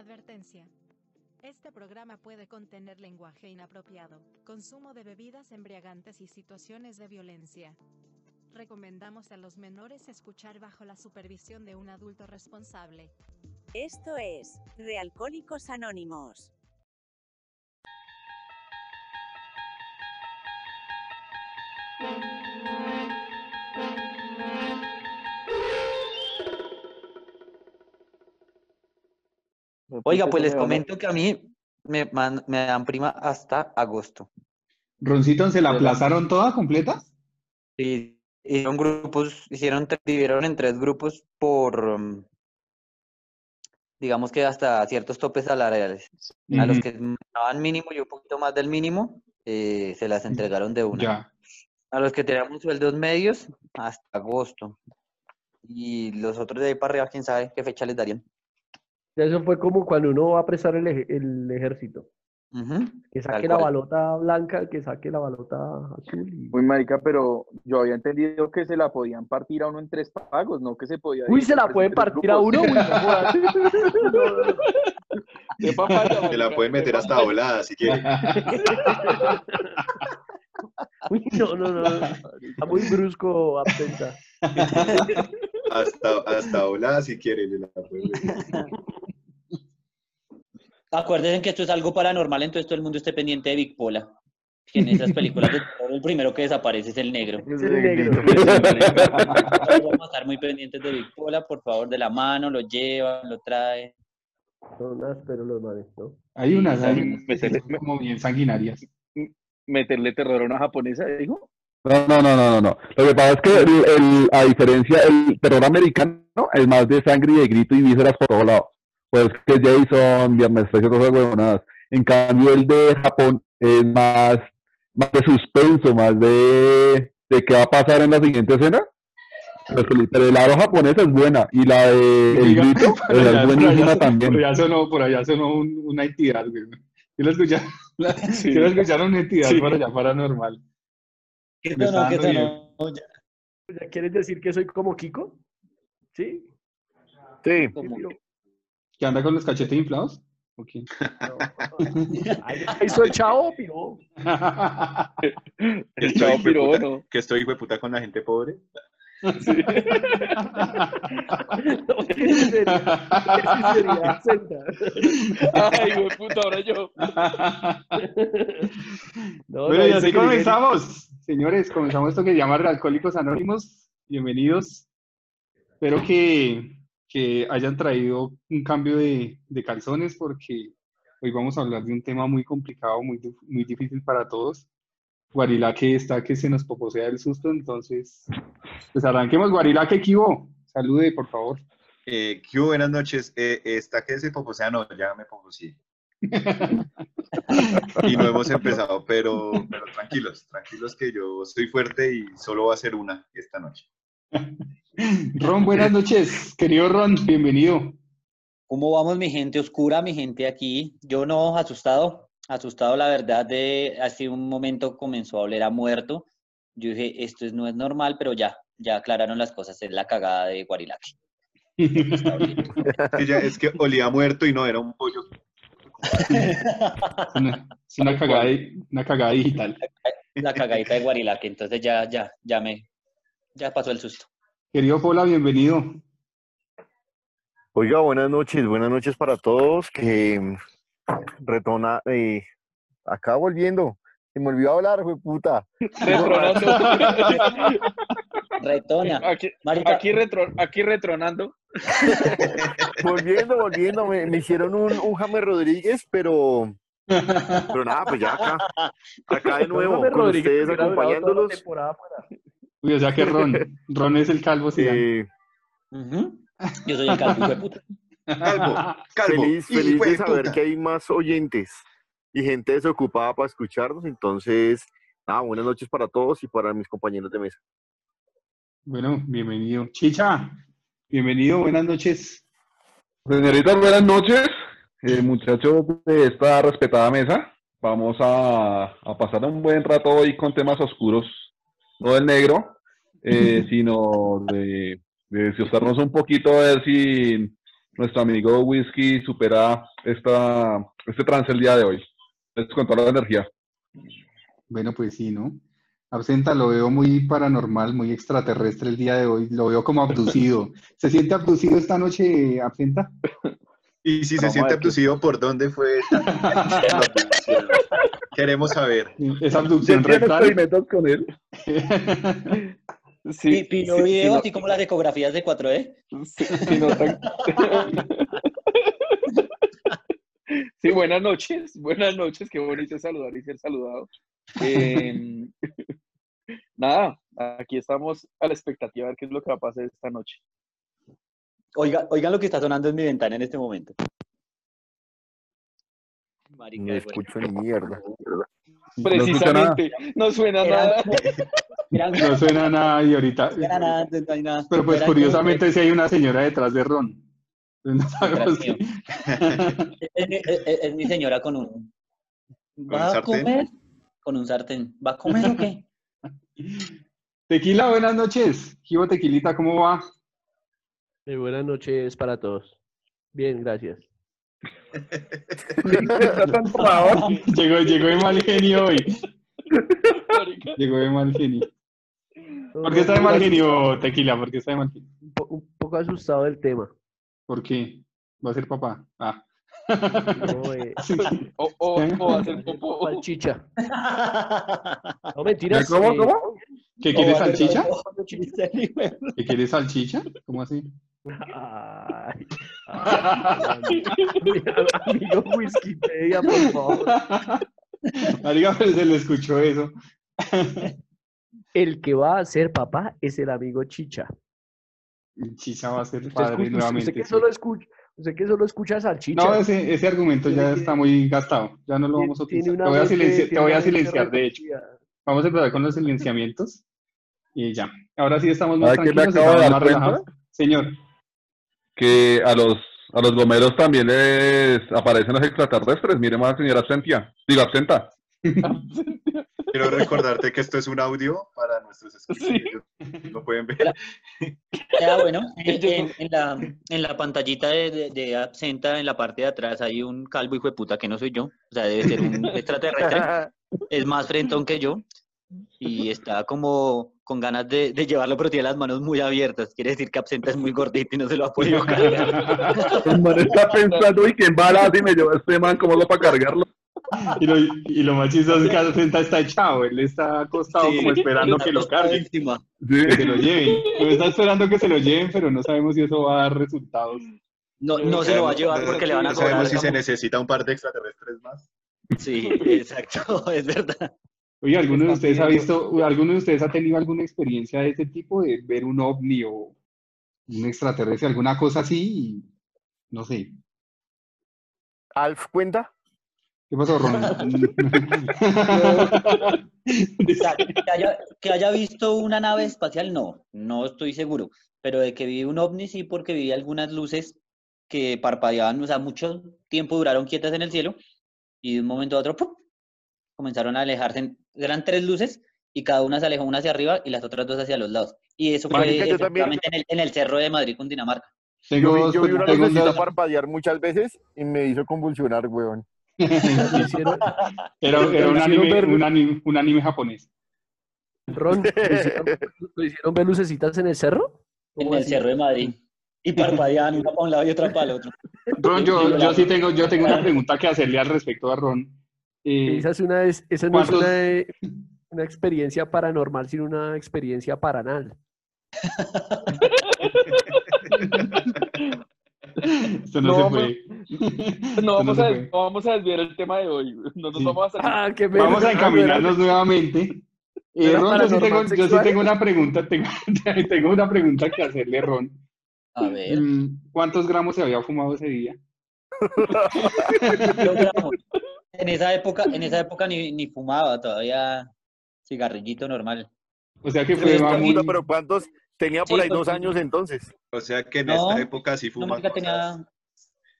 Advertencia. Este programa puede contener lenguaje inapropiado, consumo de bebidas embriagantes y situaciones de violencia. Recomendamos a los menores escuchar bajo la supervisión de un adulto responsable. Esto es Realcohólicos Anónimos. Oiga, pues les comento que a mí me, man- me dan prima hasta agosto. Roncito, ¿se la aplazaron toda completa? Y hicieron grupos, hicieron, dividieron en tres grupos por, um, digamos que hasta ciertos topes salariales. A los que daban mínimo y un poquito más del mínimo, eh, se las entregaron de una. Ya. A los que teníamos sueldos medios, hasta agosto. Y los otros de ahí para arriba, quién sabe qué fecha les darían. Eso fue como cuando uno va a prestar el, ej- el ejército. Que saque la balota blanca, que saque la balota azul. y- Uy, marica, pero yo había entendido que se la podían partir a uno en tres pagos, no que se podía Uy, se la pueden partir a uno. Uy. Qué papaya, Se la marica, puede qué meter hasta volada si quiere. Uy, no, no, no. Está muy brusco, absenta. Hasta, hasta volada si quiere. le la puede meter. Acuérdense que esto es algo paranormal, entonces todo el mundo esté pendiente de Big Pola. Que en esas películas de terror el primero que desaparece es el negro. Es el negro. Vamos a estar muy pendientes de Big Pola, por favor, de la mano, lo llevan, lo traen. Son ásperos los manes, ¿no? Hay unas, hay unas meterle- como bien sanguinarias. Meterle terror a una japonesa, dijo. No, no, no, no, no, no. Lo que pasa es que el, el- a diferencia, el terror americano es más de sangre y de grito y vísceras por todos lados. Pues que Jason, Viernes 13, todas esas huevonadas. En cambio, el de Japón es más, más de suspenso, más de, de qué va a pasar en la siguiente escena. Pero, el- pero el lado japonés es buena y la de el grito es buenísima también. Por allá sonó, por allá sonó un- una entidad, güey. ¿Sí lo escucharon? Sí. ¿Sí lo escucharon una entidad Sí. por allá paranormal? ¿Qué sonó? ¿Qué sonó? Ya, ¿Ya ¿Quieres decir que soy como Kiko? ¿Sí? Sí. como que- ¿Que anda con los cachetes inflados? ¿O quién? No. Ahí el chavo, piro. El chavo puta- ¿no? Que estoy hijo de puta con la gente pobre. No, ese sería, ese sería. Ay, güey, puta, ahora yo. No, Bueno, no, y así comenzamos. Señores, comenzamos esto que se llama Alcohólicos Anónimos. Bienvenidos. Espero que, que hayan traído un cambio de, de calzones porque hoy vamos a hablar de un tema muy complicado, muy, muy difícil para todos. Guarilaque está que se nos poposea el susto, entonces, pues arranquemos. Guarilaque, Equivo, salude, por favor. Eh, ¿qué hubo? buenas noches. Eh, está que se poposea, no, ya me poposeé. Y no hemos empezado, pero, pero tranquilos, tranquilos que yo soy fuerte y solo va a ser una esta noche. Ron, buenas noches. Querido Ron, bienvenido. ¿Cómo vamos, mi gente oscura, mi gente aquí? Yo no, asustado, asustado, la verdad, de hace un momento comenzó a oler a muerto. Yo dije, esto es- no es normal, pero ya, ya aclararon las cosas, es la cagada de Guarilaque. Es que, olía muerto y no era un pollo. Es una, es una cagada, una cagada digital. La cagadita de Guarilaque, entonces ya, ya, ya me, ya pasó el susto. Querido Pola, bienvenido. Oiga, buenas noches, buenas noches para todos. Que mm, retona, eh, acá volviendo. Se me olvidó hablar, fue puta. Retronando. Retona. Aquí, retro- aquí retronando. Volviendo, volviendo. Me, me hicieron un, un James Rodríguez, pero, pero nada, pues ya acá. Acá de nuevo, James con Rodríguez ustedes acompañándolos. Uy, o sea que Ron, Ron es el calvo, sí. Eh, yo soy el calvo, hijo de puta. Calvo, calvo. feliz, feliz de de saber puta. que hay más oyentes y gente desocupada para escucharnos. Entonces, nada, buenas noches para todos y para mis compañeros de mesa. Bueno, bienvenido. Chicha, bienvenido, buenas noches. Señoritas, buenas noches. Eh, muchachos de esta respetada mesa, vamos a, a pasar un buen rato hoy con temas oscuros, no del negro, eh, sino de, de desgastarnos un poquito a ver si nuestro amigo Whisky supera esta, este trance el día de hoy. Es con toda la energía. Bueno, pues sí, ¿no? Absenta lo veo muy paranormal, muy extraterrestre el día de hoy. Lo veo como abducido. ¿Se siente abducido esta noche, Absenta? Y si se siente abducido, ¿por dónde fue? Queremos saber. Es ¿Se abducción experimentos con él? Sí, Pi- Pidió sí, video, sí, no- así como las ecografías de 4D. Sí, sí, no, tan- Sí, buenas noches, buenas noches, qué bonito saludar y ser saludado. Eh, nada, aquí estamos a la expectativa de ver qué es lo que va a pasar esta noche. Oiga, oigan lo que está sonando en mi ventana en este momento. Marica, No escucho ni mierda. No escucha nada. Precisamente, no suena nada. No suena nada y ahorita. no era nada, no hay nada. Pero pues curiosamente sí hay una señora detrás de Ron. No sabemos si- Es, es- es- es mi señora con un. un ¿Va a sartén? comer? Con un sartén. ¿Va a comer o qué? Tequila, buenas noches. Jibo Tequilita, ¿cómo va? Eh, buenas noches para todos. Bien, gracias. Está tan trabado. Llegó, llegó de mal genio hoy. Llegó de mal genio. ¿Por qué está de mal genio, Tequila? ¿Por qué está de mal genio? Un, po- un poco asustado del tema. ¿Por qué? ¿Va a ser papá? Ah. No, eh, O, o, o hacer popó. salchicha. No, mentiras. ¿Cómo, eh, cómo? ¿Qué quieres va a ser salchicha? ¿Qué quieres salchicha? ¿Cómo así? Ay, ay, amigo Wikipedia, por favor. Marica, pero se le escuchó eso. El que va a ser papá es el amigo Chicha. Chicha va a ser padre usted- nuevamente. usted que solo escucha, usted que solo escucha salchicha. No, ese, ese argumento ya está muy gastado. Ya no lo vamos a utilizar. Te voy a silenciar, te voy a silenciar, de hecho. Vamos a empezar con los silenciamientos. Y ya. Ahora sí estamos más ¿Sabe qué me tranquilos, acabo de estamos dar más cuenta? relajados. Señor, Que a los, a los gomeros también les aparecen los extraterrestres. Mire más, señora Absentia. Digo, absenta. Quiero recordarte que esto es un audio para nuestros escuchas. Sí. No pueden ver. Ah, bueno, en, en- en la, en la pantallita de, de, de Absenta, en la parte de atrás, hay un calvo hijo de puta que no soy yo. O sea, debe ser un extraterrestre. Es más frentón que yo. Y está como con ganas de, de llevarlo, pero tiene las manos muy abiertas. Quiere decir que Absenta es muy gordito y no se lo ha podido cargar. El man está pensando, y quién bala y me lleva este man, ¿cómo lo para cargarlo? y lo, y lo más chistoso es que Absenta está echado. Él está acostado Sí, como esperando que lo carguen. Sí. que se lo lleven. Él está esperando que se lo lleven, pero no sabemos si eso va a dar resultados. No, no se lo va a llevar porque le van a No cobrar. sabemos si se necesita un par de extraterrestres más. Sí, exacto, es verdad. Oye, ¿alguno de ustedes ha visto, alguno de ustedes ha tenido alguna experiencia de ese tipo, de ver un ovni o un extraterrestre, alguna cosa así? Y, no sé. ¿Alf cuenta? ¿Qué pasó, Ron? O sea, que, haya, que haya visto una nave espacial, no, no estoy seguro. Pero de que vi un ovni, sí, porque vi algunas luces que parpadeaban, o sea, mucho tiempo duraron quietas en el cielo y de un momento a otro ¡pum! Comenzaron a alejarse. Eran tres luces y cada una se alejó una hacia arriba y las otras dos hacia los lados. Y eso fue Marica, efectivamente en el, en el cerro de Madrid, Cundinamarca. Tengo Yo yo vi una tengo lucecita dos- parpadear muchas veces y me hizo convulsionar, weón. Era, era un, anime, un, anime, un anime japonés. Ron, ¿lo hicieron, lo hicieron ver lucecitas en el cerro? En ¿Cómo el así? cerro de Madrid. Y parpadeaban una para un lado y otra para el otro. Ron, yo, yo sí tengo, yo tengo una pregunta que hacerle al respecto a Ron. Eh, Esa, es una, esa no es ¿cuántos- una, eh, una experiencia paranormal, sino una experiencia paranal. esto no, No, se vamos-. Esto No vamos, a, puede. no vamos a desviar el tema de hoy. No nos Sí. vamos a. Ah, qué Vamos a encaminarnos nuevamente. Eh, ¿Era Ron, yo sí, tengo, paranormal yo sí tengo una pregunta, tengo, tengo una pregunta que hacerle, Ron. A ver. Mm, ¿Cuántos gramos se había fumado ese día? Logramos. En esa época, en esa época ni, ni fumaba, todavía cigarrillito normal. O sea que fue muy... pero ¿cuántos? Tenía por Sí, ahí pues, dos años entonces. O sea que en No, esta época sí No, marica, cosas tenía...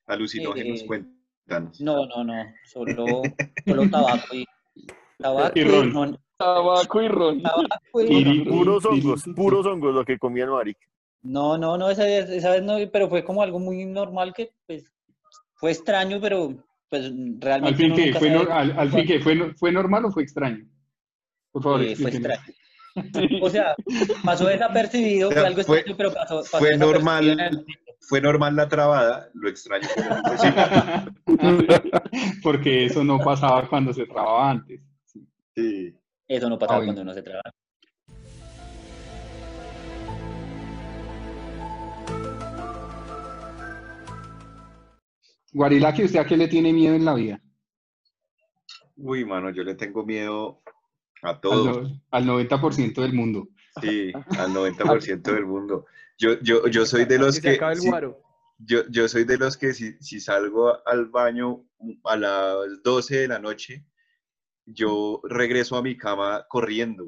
alucinógenos. eh, Cuéntanos. No, no, no. Solo, solo tabaco y... Tabaco Y ron. Tabaco y ron. Tabaco y Y- ron. Puros hongos, puros hongos lo que comía el marica. No, no, no, esa vez, esa vez no, pero fue como algo muy normal que pues fue extraño, pero pues Al realmente fin uno que fue, no- al, al fin que fue, fue normal o fue extraño. Por favor, eh, fue extraño. O sea, pasó desapercibido, O fue sea, algo fue- extraño, pero pasó, pasó Fue normal, fue normal la trabada, lo extraño. Porque eso no pasaba cuando se trababa antes. Sí. Eso no pasaba Ah, cuando uno se trabaja. Guarilaki, ¿usted a qué le tiene miedo en la vida? Uy, mano, yo le tengo miedo a Al, todo. no- al 90% del mundo. Sí, al 90% del mundo. Yo, yo, yo soy de los Que el guaro. yo, yo soy de los que si, si salgo al baño a las 12 de la noche, yo regreso a mi cama corriendo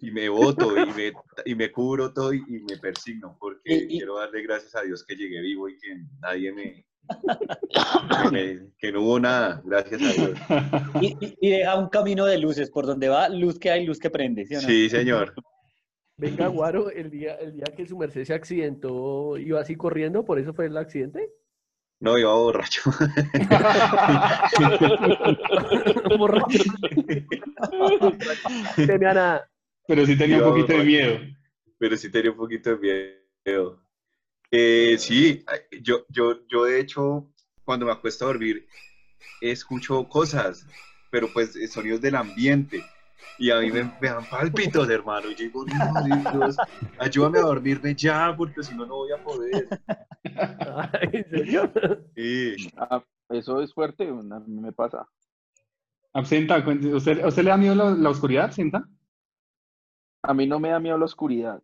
y me boto y me, y me cubro todo y, y me persigno porque Y- y- quiero darle gracias a Dios que llegué vivo y que nadie me, que, no hubo nada, gracias a Dios. Y, y- y deja un camino de luces, por donde va, luz que hay, luz que prende, ¿sí o no? Sí, señor. Venga, Guaro, el día, el día que su merced se accidentó, iba así corriendo, por eso fue el accidente. No, iba borracho. Borracho. No temía nada. Pero sí tenía un poquito de miedo. pero sí tenía un poquito de miedo. Eh, sí, yo, yo, yo de hecho, cuando me acuesto a dormir, escucho cosas, pero pues eh, sonidos del ambiente. Y a mí me, me dan pálpitos, hermano. Y yo digo, Dios, ayúdame a dormirme ya, porque si no, no voy a poder. Ay, ¿En serio? Sí. Ah, eso es fuerte, a mí me pasa. Absenta, ¿usted, ¿usted le da miedo la, la oscuridad, Absenta? A mí no me da miedo la oscuridad,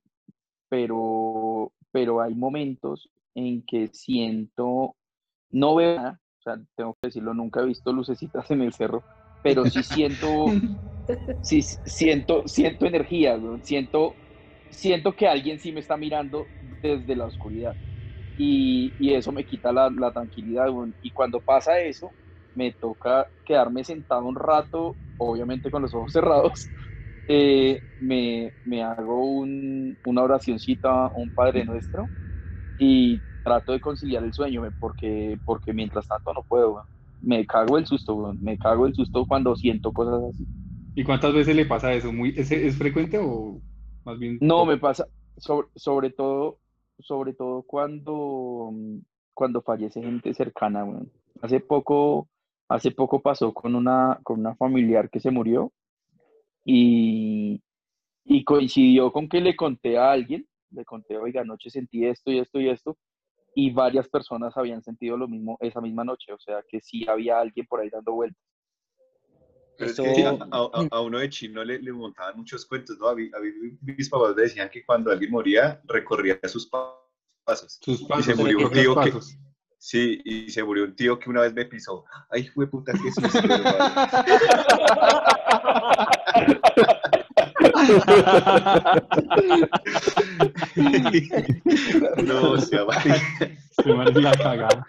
pero, pero hay momentos en que siento, no veo nada, o sea, tengo que decirlo, nunca he visto lucecitas en el cerro, pero sí siento, sí siento, siento energía, weón, siento, siento que alguien sí me está mirando desde la oscuridad. Y, y eso me quita la, la tranquilidad. Y cuando pasa eso, me toca quedarme sentado un rato, obviamente con los ojos cerrados, eh, me, me hago un- una oracioncita, un Padre Nuestro, y trato de conciliar el sueño, porque, porque mientras tanto no puedo. Me cago el susto. Me cago el susto cuando siento cosas así. ¿Y cuántas veces le pasa eso? ¿Muy, es, ¿Es frecuente o más bien? No, me pasa, sobre, sobre todo, sobre todo cuando, cuando fallece gente cercana. Hace poco, hace poco pasó con una, con una familiar que se murió y, y coincidió con que le conté a alguien, le conté, oiga, anoche sentí esto y esto y esto, y varias personas habían sentido lo mismo esa misma noche, o sea que sí había alguien por ahí dando vueltas. Pero es que a, a- a uno de chino le, le montaban muchos cuentos, ¿no? A mí, a mí mis papás decían que cuando alguien moría, recorría sus pa- pasos. Sus Y pasos, se murió un tío que, sí, y se murió un tío que una vez me pisó. Ay, fue puta, qué susto, hermano. No, se Se me hace la cagada.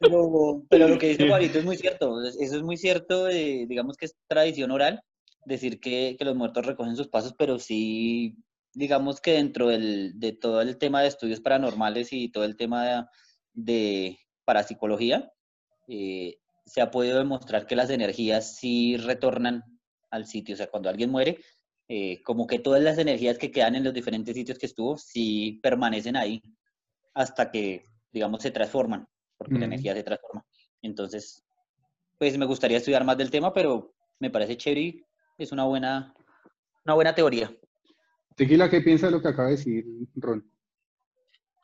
Pero, pero lo que dice. Juanito es muy cierto, es- eso es muy cierto, eh, digamos que es tradición oral, decir que, que los muertos recogen sus pasos, pero sí, digamos que dentro del, de todo el tema de estudios paranormales y todo el tema de, de parapsicología, eh, se ha podido demostrar que las energías sí retornan al sitio, o sea, cuando alguien muere, eh, como que todas las energías que quedan en los diferentes sitios que estuvo, sí permanecen ahí hasta que, digamos, se transforman porque la energía se transforma. Entonces, pues me gustaría estudiar más del tema, pero me parece chévere y es una buena, una buena teoría. Tequila, ¿qué piensa de lo que acaba de decir Ron?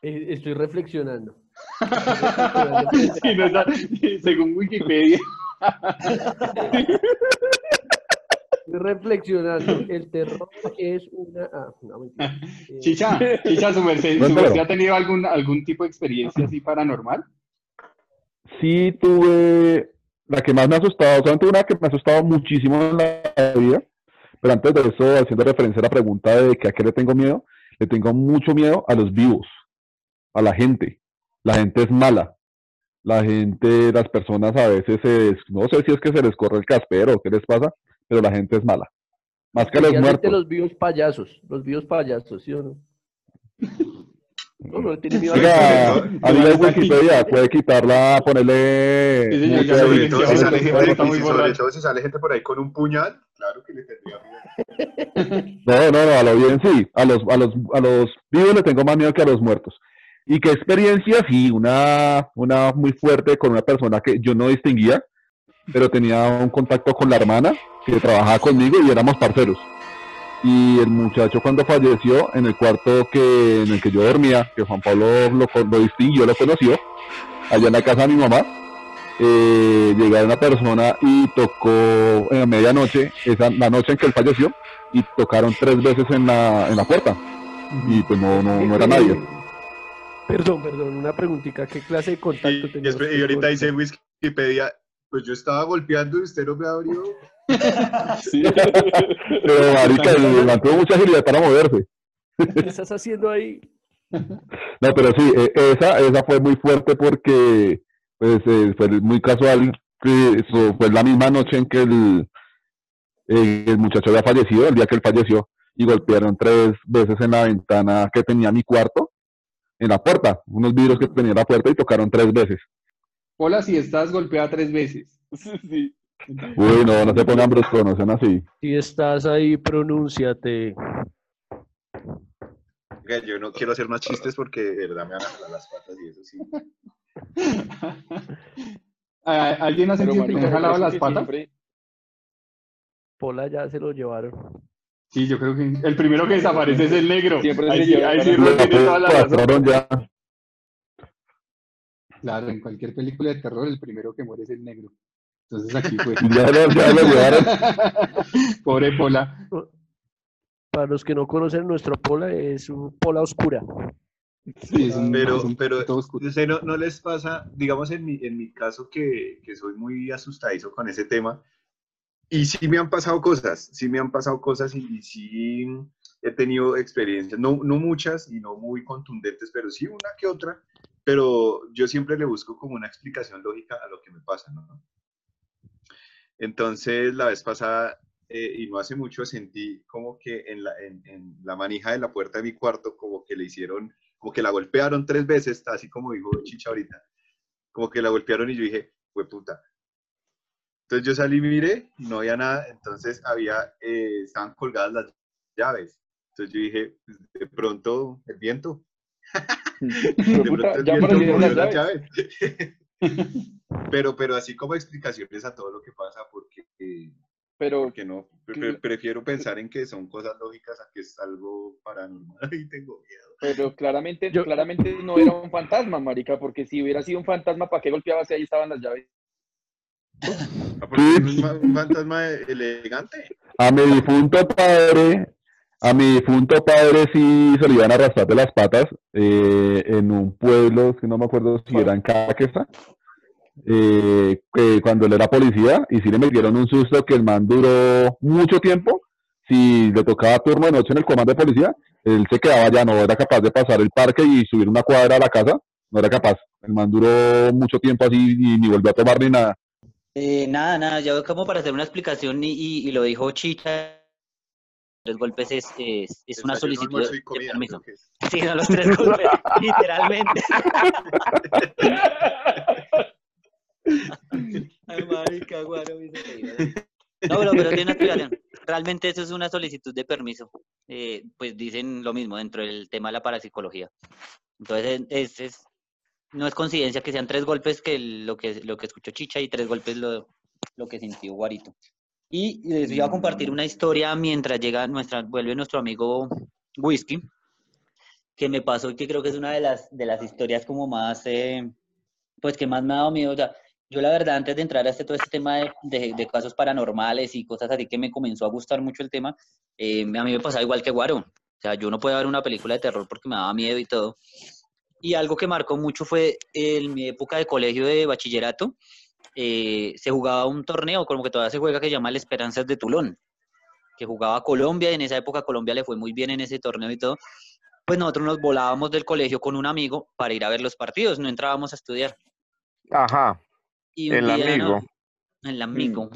Eh, Estoy reflexionando. Sí, no está- según Wikipedia. Estoy reflexionando. El terror es una. Ah, no, mentira. Eh, Chicha, Chicha, su merced, su Cuéntalo. merced ha tenido algún, algún tipo de experiencia así paranormal? Sí tuve la que más me ha asustado, solamente una que me ha asustado muchísimo en la vida, pero antes de eso, haciendo referencia a la pregunta de que a qué le tengo miedo, le tengo mucho miedo a los vivos, a la gente. La gente es mala. La gente, las personas a veces, se des- no sé si es que se les corre el caspero o qué les pasa, pero la gente es mala. Más que los muertos. los vivos payasos, los vivos payasos, ¿sí o no? No, no le tiene miedo a Oiga, de sobre- Wikipedia, puede quitarla, ponerle... Sí, mucha ya Sobre Sí, todo, sí, si sí, sale sí, gente, sobre todo si sale gente por ahí con un puñal, claro que le tendría miedo. No, no, no, a lo bien sí. A los, a los, a los vivos le tengo más miedo que a los muertos. Y qué experiencia, sí, una, una muy fuerte con una persona que yo no distinguía, pero tenía un contacto con la hermana que trabajaba conmigo y éramos parceros. Y el muchacho cuando falleció en el cuarto que, en el que yo dormía, que Juan Pablo lo, lo distinguió, lo conoció, allá en la casa de mi mamá, eh, llegó una persona y tocó en la medianoche, esa, la noche en que él falleció, y tocaron tres veces en la, en la puerta. Y pues no, no, no era nadie. Perdón, perdón, una preguntita, ¿qué clase de contacto Y, y ahorita dice en Wikipedia, pues yo estaba golpeando y usted no me abrió. Sí. Pero marica, el el man tuvo mucha agilidad para moverse. ¿Qué estás haciendo ahí? No, pero sí, eh, esa, esa fue muy fuerte porque pues eh, fue muy casual que eso fue la misma noche en que el, el muchacho había fallecido, el día que él falleció, y golpearon tres veces en la ventana que tenía mi cuarto, en la puerta, unos vidrios que tenía en la puerta y tocaron tres veces. Hola, si estás golpeada tres veces. Sí. Uy, no, no se pongan bruscos, no sean así. Si estás ahí, pronúnciate. Oiga, Yo no quiero hacer más chistes porque de verdad me van a jalar las patas y eso sí. ¿A- ¿Alguien ha sentido que le marica, han jalado las patas? siempre- Pola ya se lo llevaron. Sí, yo creo que el primero que desaparece es el negro. Siempre ahí se sí, ahí sí tiene toda la razón. ya. Claro, en cualquier película de terror el primero que muere es el negro. Entonces aquí fue. Ya lo, ya lo llevaron. Pobre Pola. Para los que no conocen, nuestro Pola es un Pola oscura. Sí, es un, Pero, es un pero no sé, no, no les pasa, digamos en mi, en mi caso que, que soy muy asustadizo con ese tema, y sí me han pasado cosas, sí me han pasado cosas y, y sí he tenido experiencias, no, no muchas y no muy contundentes, pero sí una que otra, pero yo siempre le busco como una explicación lógica a lo que me pasa, ¿no? Entonces, la vez pasada, eh, y no hace mucho, sentí como que en la, en, en la manija de la puerta de mi cuarto, como que le hicieron, como que la golpearon tres veces, así como dijo Chicha ahorita, como que la golpearon y yo dije, fue puta. Entonces yo salí, miré, y no había nada, entonces había, eh, estaban colgadas las llaves. Entonces yo dije, pues, de pronto el viento. Pero, De pronto el ya viento las llaves. llaves. pero, pero así como explicaciones a todo lo que pasa, porque, eh, Pero porque no, pre- pre- prefiero pensar en que son cosas lógicas a que es algo paranormal y tengo miedo. Pero claramente, Yo- claramente no era un fantasma, marica, porque si hubiera sido un fantasma, ¿para qué golpeaba si ahí estaban las llaves? Ah, un, fa- un fantasma elegante. A mi difunto padre, a mi difunto padre sí se le iban a arrastrar de las patas eh, en un pueblo, que no me acuerdo si era en Caquesa, eh, que cuando él era policía y sí le metieron un susto que el man duró mucho tiempo. Si le tocaba turno de noche en el comando de policía, él se quedaba ya, no era capaz de pasar el parque y subir una cuadra a la casa, no era capaz. El man duró mucho tiempo así y ni volvió a tomar ni nada. Eh, nada, nada, ya como para hacer una explicación y, y- y lo dijo Chicha, tres golpes es, es, es una solicitud de, comida, permiso. Sí, son los tres golpes, literalmente. Ay, marica, guaro. No, pero, pero tiene una explicación. Realmente eso es una solicitud de permiso. Eh, pues dicen lo mismo dentro del tema de la parapsicología. Entonces, es, es- no es coincidencia que sean tres golpes que lo que, lo que escuchó Chicha y tres golpes lo, lo que sintió Guarito. Y les iba a compartir una historia mientras llega nuestra, vuelve nuestro amigo Whisky, que me pasó y que creo que es una de las, de las historias como más, eh, pues que más me ha dado miedo. O yo la verdad, antes de entrar a este, todo este tema de, de- de casos paranormales y cosas así que me comenzó a gustar mucho el tema, eh, a mí me pasaba igual que Guaro. O sea, yo no podía ver una película de terror porque me daba miedo y todo. Y algo que marcó mucho fue en mi época de colegio de bachillerato, eh, se jugaba un torneo, como que todavía se juega, que se llama el Esperanzas de Tulón, que jugaba Colombia y en esa época Colombia le fue muy bien en ese torneo y todo. Pues nosotros nos volábamos del colegio con un amigo para ir a ver los partidos, no entrábamos a estudiar. Ajá, Y el amigo. El amigo.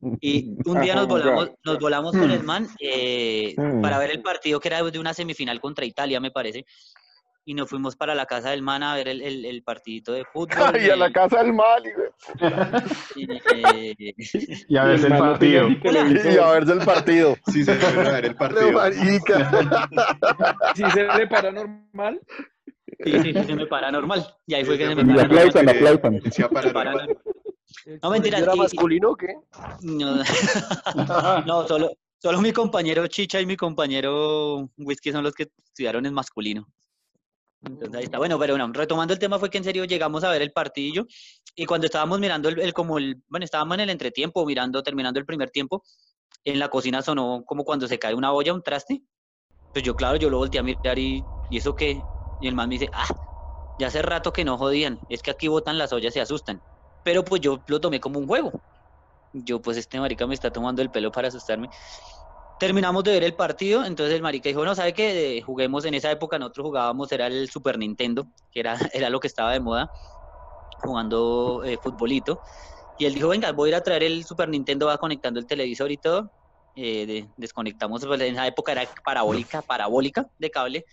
Mm. Y un día nos volamos, nos volamos con el man eh, para ver el partido que era de una semifinal contra Italia, me parece. Y nos fuimos para la casa del man a ver el, el, el partidito de fútbol. Y a la eh, casa del mal, y, eh, Y a veces el partido. y a verse el partido. Sí, se debe ver el partido. Marica. Si se le para normal, sí, sí, sí, se me para normal. Y ahí fue que se me Y para normal. aplaudan, aplaudan. Sí, para Para normal. normal. No, mentira, ¿Era masculino o qué? No, no, solo, solo mi compañero Chicha y mi compañero Whisky son los que estudiaron en masculino. Entonces ahí está. Bueno, pero bueno, retomando el tema fue que en serio llegamos a ver el partidillo y cuando estábamos mirando el, el- como el, bueno, estábamos en el entretiempo mirando, terminando el primer tiempo, en la cocina sonó como cuando se cae una olla, un traste. Pues yo, claro, yo lo volteé a mirar y, ¿y eso qué? Y el man me dice, ah, ya hace rato que no jodían, es que aquí botan las ollas y se asustan. Pero pues yo lo tomé como un juego. Yo, pues este marica me está tomando el pelo para asustarme. Terminamos de ver el partido, entonces el marica dijo, no, ¿sabe qué? Eh, juguemos en esa época, nosotros jugábamos, era el Super Nintendo, que era, era lo que estaba de moda, jugando eh, futbolito. Y él dijo, venga, voy a ir a traer el Super Nintendo, va conectando el televisor y todo. Eh, de- desconectamos, pues, en esa época era parabólica, parabólica de cable.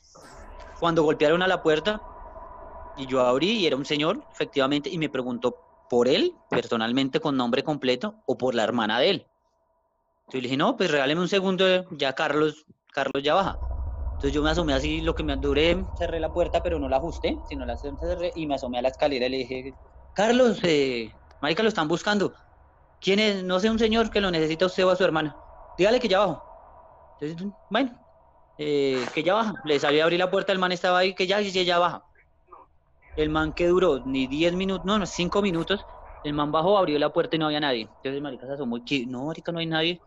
Cuando golpearon a la puerta, y yo abrí y era un señor, efectivamente, y me preguntó por él, personalmente, con nombre completo, o por la hermana de él. Entonces le dije, no, pues regáleme un segundo, ya Carlos, Carlos ya baja. Entonces yo me asomé así, lo que me duré, cerré la puerta, pero no la ajusté, sino la cerré y me asomé a la escalera y le dije, Carlos, eh, marica, lo están buscando. ¿Quién es? No sé, un señor que lo necesita usted o a su hermana. Dígale que ya bajo. Entonces, bueno, eh, que ya baja. Le salí a abrir la puerta, el man estaba ahí, que ya, ya, ya baja. El man que duró ni 10 minutos, no, no, 5 minutos, el man bajó, abrió la puerta y no había nadie. Entonces, marica, se asomó y que, no, marica, no hay nadie.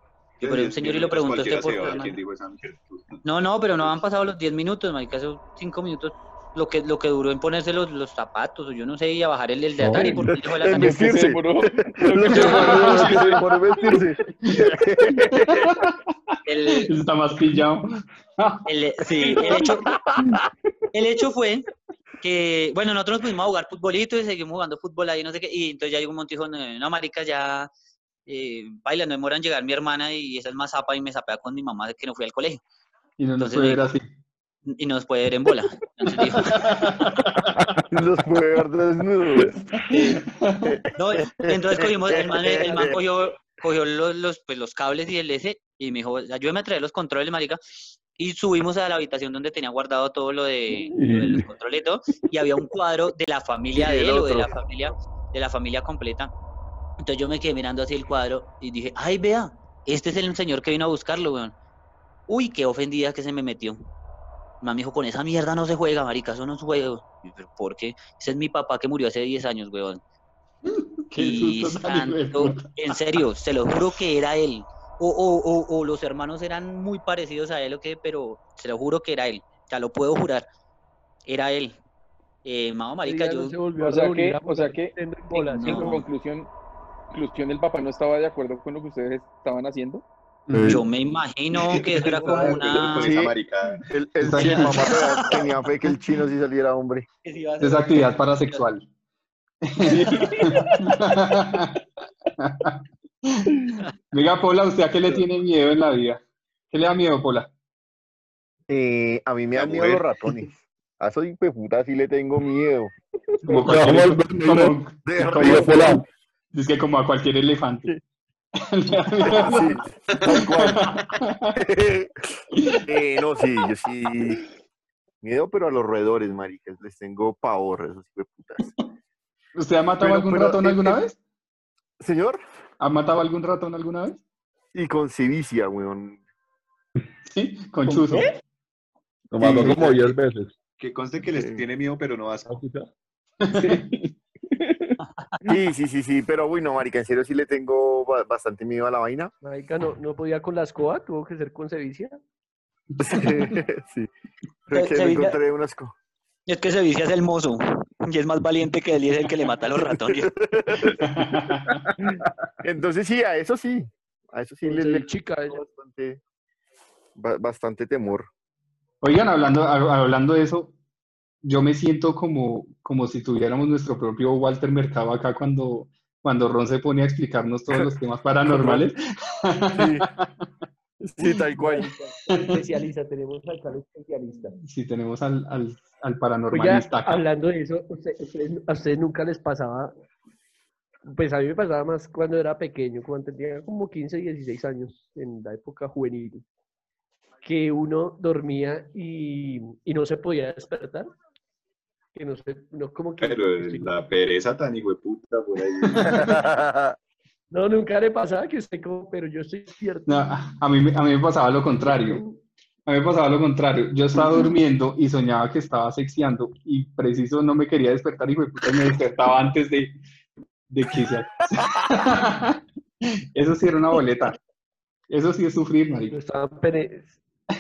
Yo, pero un señor y lo preguntó usted por qué, hermano. ¿Quién dijo mierda? No, no, pero no han pasado los 10 minutos, marica, esos 5 minutos. Lo que, lo que duró en ponerse los, los zapatos, o yo no sé, y a bajar el, el de Atari, porque dejó la vestirse. demoró por vestirse. El, Eso está más pillado. El, sí, el hecho, el hecho fue que, bueno, nosotros nos fuimos a jugar futbolito y seguimos jugando fútbol ahí, no sé qué, y entonces ya llegó un monte y dijo, no, no, marica, ya, eh, baila, no demoran en llegar mi hermana y esa es más zapa y me zapea con mi mamá de que no fui al colegio Y no nos Entonces puede ver así. y nos puede ver en bola. Entonces dijo, Los puede ver desnudos. no, entonces cogimos, el man, el man cogió, cogió los, los, pues, los cables y el ese y me dijo, ayúdame a traer los controles, marica, y subimos a la habitación donde tenía guardado todo lo de, lo de los controles y todo, y había un cuadro de la familia de él o de la familia, de la familia completa. Entonces yo me quedé mirando así el cuadro y dije, ay, vea, este es el señor que vino a buscarlo, weón. Uy, qué ofendida que se me metió. Mami dijo, con esa mierda no se juega, marica, eso no es juego. Y yo, ¿Pero por qué? Ese es mi papá que murió hace 10 años, weón. Qué Y santo, en serio, se lo juro que era él. O, o, o, o los hermanos eran muy parecidos a él, o qué, pero se lo juro que era él. Ya lo puedo jurar. Era él. Eh, Mamo, marica, no yo... se volvió O a sea que, o sea que, en en No. conclusión, conclusión, el papá no estaba de acuerdo con lo que ustedes estaban haciendo. Yo me imagino que eso era como una... Sí. maricada. El, sí, tenía fe que el chino sí saliera hombre. hacer Es actividad parasexual. Diga, Pola, ¿usted a qué le tiene miedo en la vida? ¿Qué le da miedo, Pola? Eh, a mí me dan miedo los ratones. A esos hijueputas sí le tengo miedo. Como como, como- Digo, Pola, es que como a cualquier elefante. Sí, tal cual. Eh, no, sí, yo sí. Miedo, pero a los roedores, maricas. Les tengo pavor esos hijueputas. ¿Usted ha matado Pero- algún pero, ratón eh, alguna eh, vez? Señor, ¿Ha matado algún ratón alguna vez? y con sevicia, weón. Sí, con chuzo. lo mató como 10 veces. Que conste que les Sí. tiene miedo, pero no asco. Sí, sí, sí, sí, pero bueno, marica, en serio sí le tengo ba- bastante miedo a la vaina. Marica, no, no podía con la escoba, tuvo que ser con sevicia. sí. Creo que se encontré unas co- Es que se vicia es el mozo. Y es más valiente que él y es el que le mata a los ratones. Entonces sí, a eso sí. A eso sí le, le chica, tengo bastante, ba- bastante temor. Oigan, hablando, hab- hablando de eso, yo me siento como, como si tuviéramos nuestro propio Walter Mercado acá cuando cuando Ron se pone a explicarnos todos los temas paranormales. Sí, tal cual. Especialista, tenemos al especialista. Sí, tenemos al, al, al Oiga, paranormalista acá. hablando de eso, usted- ¿a ustedes nunca les pasaba? Pues a mí me pasaba más cuando era pequeño, cuando tenía como 15, 16 años, en la época juvenil, que uno dormía y, y no se podía despertar. Que no sé, no como que... Pero la pereza tan hijueputa por ahí. No, nunca le pasaba que usted como, pero yo estoy despierto. No, a mí, me- a mí me pasaba lo contrario. A mí me pasaba lo contrario. Yo estaba durmiendo y soñaba que estaba sexeando y preciso no me quería despertar y puta me despertaba antes de, de que se... Eso sí era una boleta. Eso sí es sufrir, pene-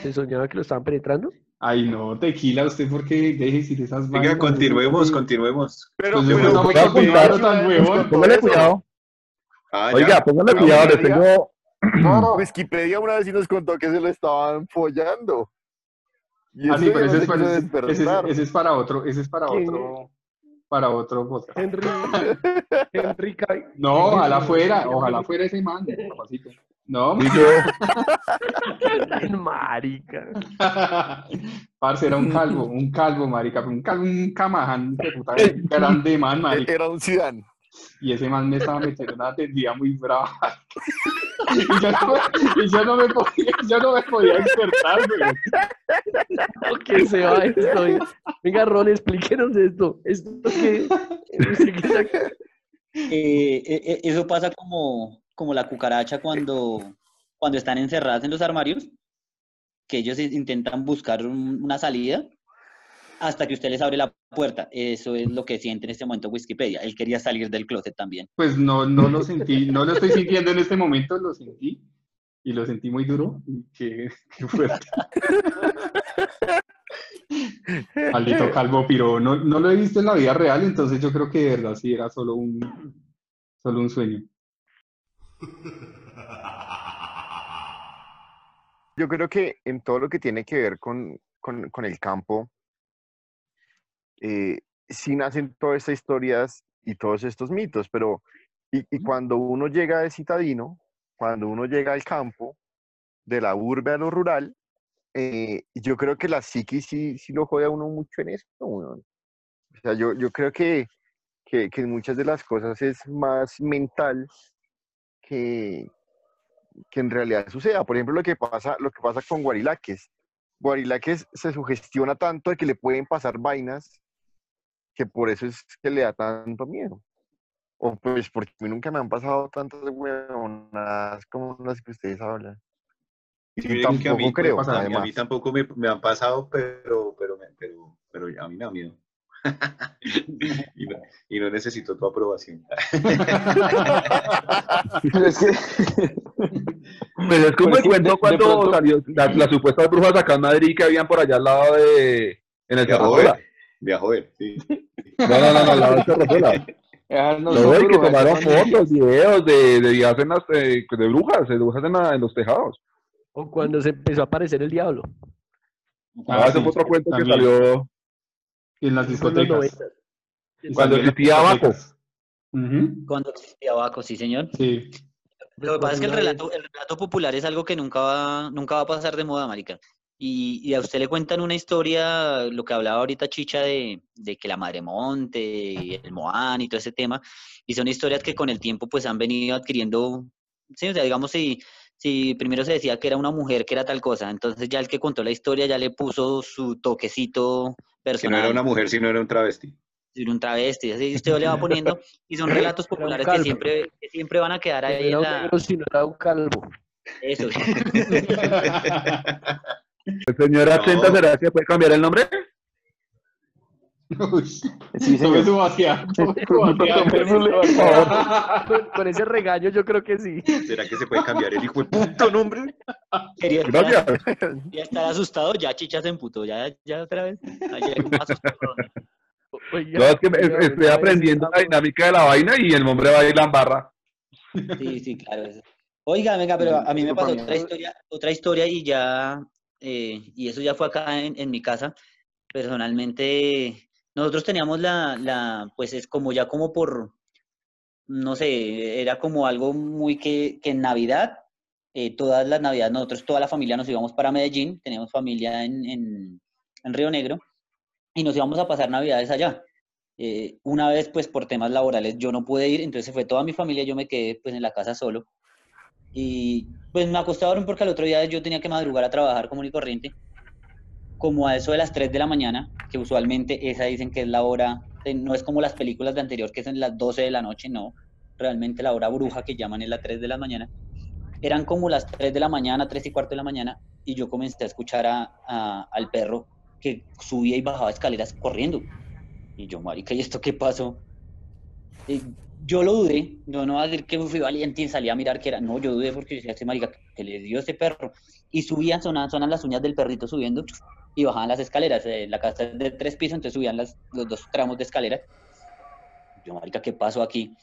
¿Se soñaba que lo estaban penetrando? Ay, no, tequila, usted porque deje decir esas Venga, vainas. continuemos, continuemos. Pero, Pues pero, no me voy a apuntar. tan huevón. Póngale cuidado. Ah. Oiga, póngale cuidado, Wikipedia- tengo. Wikipedia una vez sí nos contó que se lo estaban follando. Y Ah, sí, pero ese no es, para, ese, ese es- despertar. ese es para otro, ese es para otro, para otro podcast. Henry, Henry No, ojalá fuera, ojalá fuera ese man, papacito. No, Y yo, Marica. parce, era un calvo, un calvo, marica, un calvo, un camaján, de puta, grande man, marica. Era un Zidane. Y ese man me estaba metiendo una tendida muy brava. Y yo no, y yo no me podía, yo no me podía despertar, güey. Que se va esto. Venga, Ron, explíquenos esto. ¿Esto qué? ¿Usted qué? Eh, eh, eh, eso pasa como, como la cucaracha cuando, cuando están encerradas en los armarios, que ellos intentan buscar un- una salida hasta que usted les abre la puerta. Eso es lo que siente en este momento Wikipedia. Él quería salir del closet también. Pues no, no lo sentí, no lo estoy sintiendo en este momento, lo sentí. Y lo sentí muy duro. Qué, qué fuerte. Maldito calvo piro. No, no lo he visto en la vida real, entonces yo creo que de verdad sí era solo un, solo un sueño. Yo creo que en todo lo que tiene que ver con, con- con el campo, eh, sí nacen todas estas historias y todos estos mitos, pero y, y cuando uno llega de citadino, cuando uno llega al campo, de la urbe a lo rural, eh, yo creo que la psiquis sí, sí lo jode a uno mucho en eso. O sea, yo, yo creo que, que, que muchas de las cosas es más mental que, que en realidad suceda. Por ejemplo, lo que pasa, lo que pasa con Guarilaques. Guarilaques se sugestiona tanto de que le pueden pasar vainas que por eso es que le da tanto miedo. O pues porque a mí nunca me han pasado tantas huevonadas como las que ustedes hablan. Y Sí, que a mí, tampoco creo, a mí- a mí además. tampoco me, me han pasado, pero, pero, pero, pero a mí me da miedo. y, no, y no necesito tu aprobación. Pero es que, es como el cuento de- de cuando pronto- salió las, las supuestas brujas acá en Madrid que habían por allá al lado de. En el De de a joder, sí. No, no, no, no, al lado del Cerrazola. ah, no No, que tomaron fotos, videos de, de en las, eh, de brujas, de brujas en, la- en los tejados. O cuando se empezó a aparecer el diablo. Ah, ese sí, fue otro cuento que también. En las discotecas. 90. cuando existía Baco. discotecas. Ujú, Cuando existía Baco, sí, señor. Sí. Lo que pasa es que el relato, el relato popular es algo que nunca va, nunca va a pasar de moda, marica. Y, y a usted le cuentan una historia, lo que hablaba ahorita Chicha de, de que la Madre Monte y el Moán y todo ese tema, y son historias que con el tiempo pues han venido adquiriendo, sí, o sea, digamos si, si primero se decía que era una mujer que era tal cosa, entonces ya el que contó la historia ya le puso su toquecito Que no personal, era una mujer, sino era un travesti. era un travesti, así usted le va poniendo, y son relatos populares que siempre, que siempre van a quedar No ahí era en la... negro, sino era un calvo. Eso. ¿El señor Achenta No. será que puede cambiar el nombre? Uy, Sí, señor. Con, con ese regaño yo creo que sí. ¿Será que se puede cambiar el hijo de puto nombre? Quería Gracias. ya estar asustado, ya Chicha se emputó, ya, ya otra vez. Ayer más asustado. Oiga, No, es que oiga, estoy aprendiendo la dinámica de la vaina y el hombre va a ir la barra. Sí, sí, claro. eso. Oiga, venga, pero a mí me pasó otra historia, otra historia y ya, eh, y eso ya fue acá en, en mi casa. Personalmente, nosotros teníamos la, la, pues es como ya como por, no sé, era como algo muy que, que en Navidad, eh, todas las Navidades, nosotros, toda la familia nos íbamos para Medellín, teníamos familia en, en, en Río Negro, y nos íbamos a pasar Navidades allá. Eh, una vez, pues por temas laborales, yo no pude ir, entonces se fue toda mi familia, yo me quedé pues en la casa solo. Y pues me acostaron porque al otro día yo tenía que madrugar a trabajar común y corriente, como a eso de las 3 de la mañana, que usualmente esa dicen que es la hora, no es como las películas de anterior que son las 12 de la noche, no, realmente la hora bruja que llaman es las 3 de la mañana. Eran como las 3 de la mañana, 3 y cuarto de la mañana, y yo comencé a escuchar a, a- al perro que subía y bajaba escaleras corriendo. Y yo, marica, ¿y esto qué pasó? Yo lo dudé, yo no voy a decir que fui valiente y salí a mirar qué era. No, yo dudé porque yo decía, "Este marica, que le dio ese perro? Y subían, sonaban, sonan las uñas del perrito subiendo y bajaban las escaleras. Eh, la casa es de tres pisos, entonces subían las, los dos tramos de escalera. Yo, marica, ¿qué pasó aquí?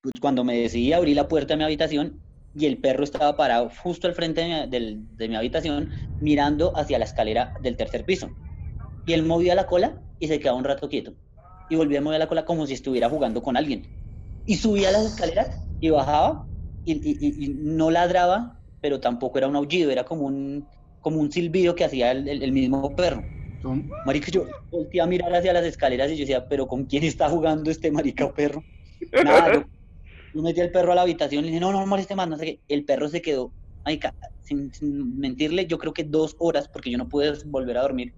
Pues cuando me decidí abrí la puerta de mi habitación y el perro estaba parado justo al frente de mi, del- de mi habitación mirando hacia la escalera del tercer piso. Y él movía la cola y se quedaba un rato quieto. Y volvía a mover la cola como si estuviera jugando con alguien. Y subía las escaleras y bajaba y, y- y- y no ladraba, pero tampoco era un aullido, era como un, como un silbido que hacía el, el- el mismo perro. Marica, yo volteé a mirar hacia las escaleras y yo decía, pero ¿con quién está jugando este marica o perro? Nada, yo, yo metí al perro a la habitación y le dije, no, no moleste más, no sé qué. El perro se quedó, marica, sin, sin mentirle, yo creo que dos horas, porque yo no pude volver a dormir,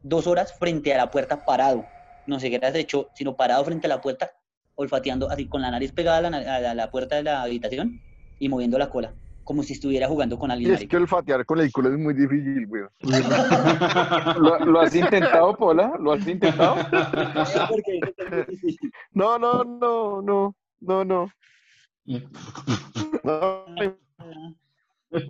dos horas frente a la puerta parado. No sé qué era hecho, sino parado frente a la puerta, olfateando así con la nariz pegada la- a la puerta de la habitación y moviendo la cola, como si estuviera jugando con alguien. es marica. que olfatear con el culo es muy difícil, güey. ¿Lo, lo has intentado, Pola? ¿Lo has intentado? No, no, no, no, no, no. No, no, no,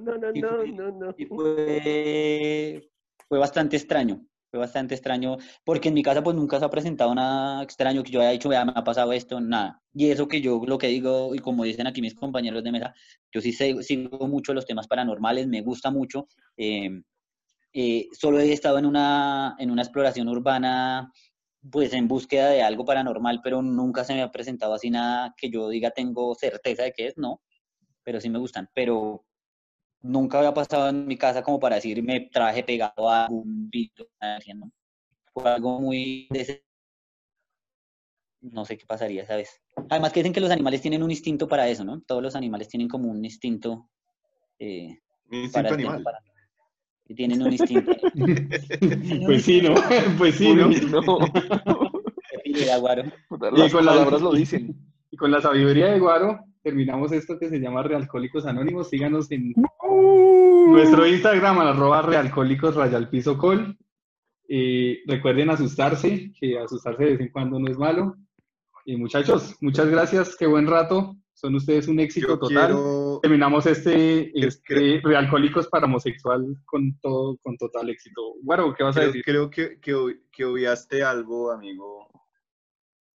no, no, fue- no, no. y fue, fue bastante extraño, fue bastante extraño, porque en mi casa pues nunca se ha presentado nada extraño que yo haya dicho, vea, me ha pasado esto, nada. Y eso que yo lo que digo, y como dicen aquí mis compañeros de mesa, yo sí sé- sigo mucho los temas paranormales, me gusta mucho. eh, eh, solo he estado en una, en una exploración urbana, pues en búsqueda de algo paranormal, pero nunca se me ha presentado así nada que yo diga tengo certeza de que es, no, pero sí me gustan, pero nunca había pasado en mi casa como para decir me traje pegado a nada así, ¿no? Fue algo muy... No sé qué pasaría, ¿sabes? Además que dicen que los animales tienen un instinto para eso, ¿no? Todos los animales tienen como un instinto... eh, Un instinto para animal. para- y tienen un instinto. Pues sí, ¿no? Pues sí, ¿no? Las con la- palabras lo dicen. Y con la sabiduría de Guaro, terminamos esto que se llama Realcólicos Anónimos. Síganos en nuestro Instagram, arroba realcólicos rayal piso col. Eh, recuerden asustarse, que asustarse de vez en cuando no es malo. Y muchachos, muchas gracias, qué buen rato. Son ustedes un éxito Yo total. quiero- Terminamos este, este Realcólicos para homosexual con todo, con total éxito. Guaro, ¿qué vas a Creo, decir? creo que, que, que obviaste algo, amigo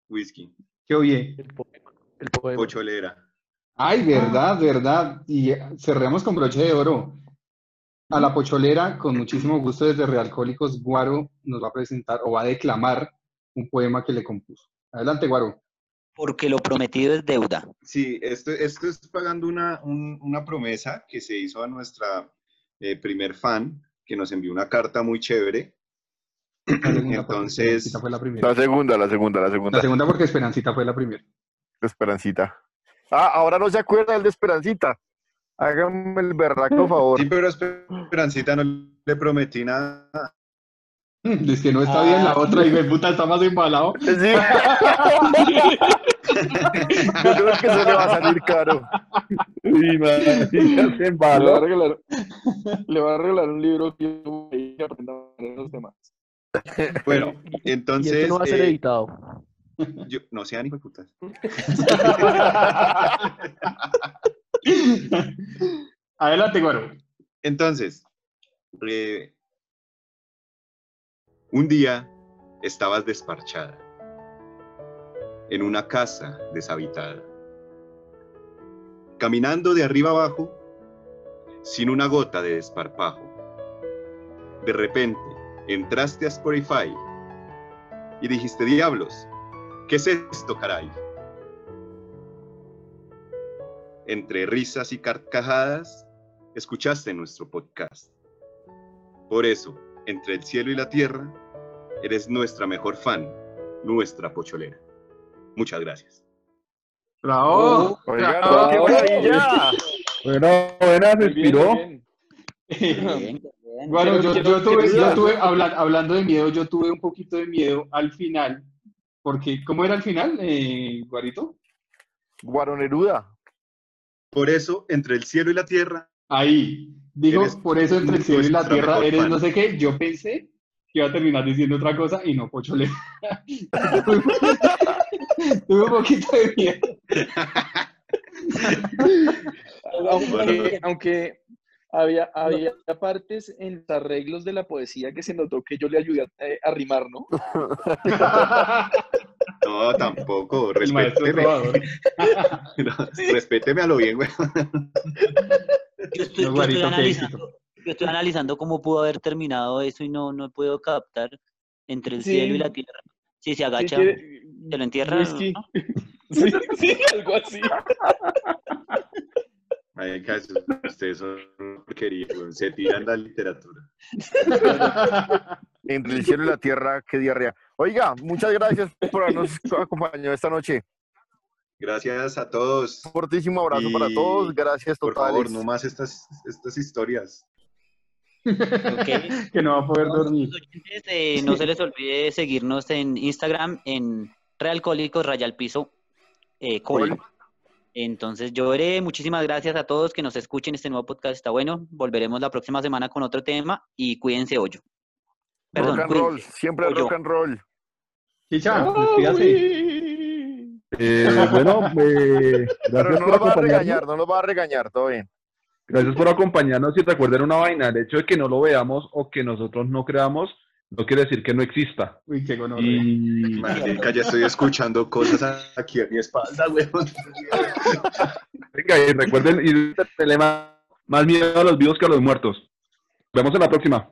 Whisky. ¿Qué oye? El poema. El poema. Pocholera. Ay, verdad, verdad. Y eh, cerremos con broche de oro. A la pocholera, con muchísimo gusto desde Realcólicos, Guaro nos va a presentar o va a declamar un poema que le compuso. Adelante, Guaro. Porque lo prometido es deuda. Sí, esto, esto es pagando una, un- una promesa que se hizo a nuestra eh, primer fan, que nos envió una carta muy chévere. Entonces, Esperancita fue la primera. La segunda, la segunda, la segunda. La segunda porque Esperancita fue la primera. Esperancita. Ah, ahora no se acuerda el de Esperancita. Hágame el berraco favor. sí, pero a Esperancita no le prometí nada. Es que no está bien la otra y puta está más embalado. Sí. Yo creo que se le va a salir caro. Sí, marica, se Le va a regalar, le va a regalar un libro que voy a los temas. Bueno, Y esto entonces, no va a ser eh, editado. Yo, no sean hijo de putas. Adelante, Guaro. Entonces, eh, un día estabas desparchada en una casa deshabitada, caminando de arriba abajo sin una gota de desparpajo. De repente entraste a Spotify y dijiste, diablos, ¿Qué es esto, caray? Entre risas y carcajadas, escuchaste nuestro podcast. Por eso, entre el cielo y la tierra, eres nuestra mejor fan, nuestra pocholera. Muchas gracias. ¡Bravo! Oigan, ¡Bravo! qué maravilla. Bueno, buena, se Muy bien, muy inspiró. bien. Bien, bien. Bueno, yo, tuve, quiero- yo tuve habla- hablando de miedo, yo tuve un poquito de miedo al final, porque ¿cómo era al final, eh, Guarito? Guaroneruda. Por eso, entre el cielo y la tierra, Ahí, digo, Eres por eso entre el cielo y la tierra eres fan. no sé qué, yo pensé que iba a terminar diciendo otra cosa y no pocholera. tuve un poquito de miedo. Aunque, aunque había, había partes en los arreglos de la poesía que se notó que yo le ayudé a, eh, a rimar, ¿no? no, tampoco, respéteme. No, respéteme a lo bien, güey. Yo estoy, No, yo Guarito, estoy qué analizando, yo estoy analizando cómo pudo haber terminado eso y no, no he podido captar entre el Sí. cielo y la tierra. Si se agacha, se lo entierra. Sí, sí, algo así. Ay, caso, ustedes son porquería, se tiran la literatura. Entre el cielo y la tierra, qué diarrea. Oiga, muchas gracias por habernos acompañado esta noche. Gracias a todos. Un fortísimo abrazo para todos. Gracias Por totales. favor, no más estas, estas historias. Que no va a poder dormir. Oyentes, eh, no se les olvide seguirnos en Instagram en Realcólicos Raya al Piso eh, Col. Entonces yo veré, muchísimas gracias a todos que nos escuchen, este nuevo podcast está bueno, volveremos la próxima semana con otro tema y cuídense hoyo. Perdón, rock and roll, siempre Oyo. rock and roll. Chicha, uy. Eh, bueno, eh, Pero gracias no por nos va a regañar, no nos va a regañar, todo bien. Gracias por acompañarnos y recuerden una vaina, el hecho de que no lo veamos o que nosotros no creamos no quiere decir que no exista. Uy, qué gonorrea. Y Marica, ya estoy escuchando cosas aquí a mi espalda, güey. venga, y recuerden y telema más miedo a los vivos que a los muertos. Nos vemos en la próxima.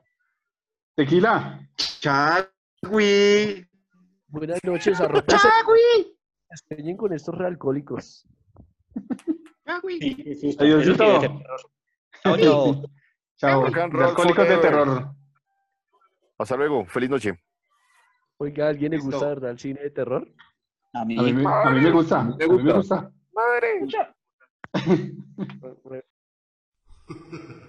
Tequila. Chagui. Buenas noches, arropas. Despeñen con estos realcohólicos. Ser terror. Chao, chao. Alcohólicos de terror. Hasta luego, feliz noche. Oiga, ¿a alguien le Listo. gusta, verdad, el cine de terror? A mí, A mí, me, a mí me gusta. A mí me gusta. Madre.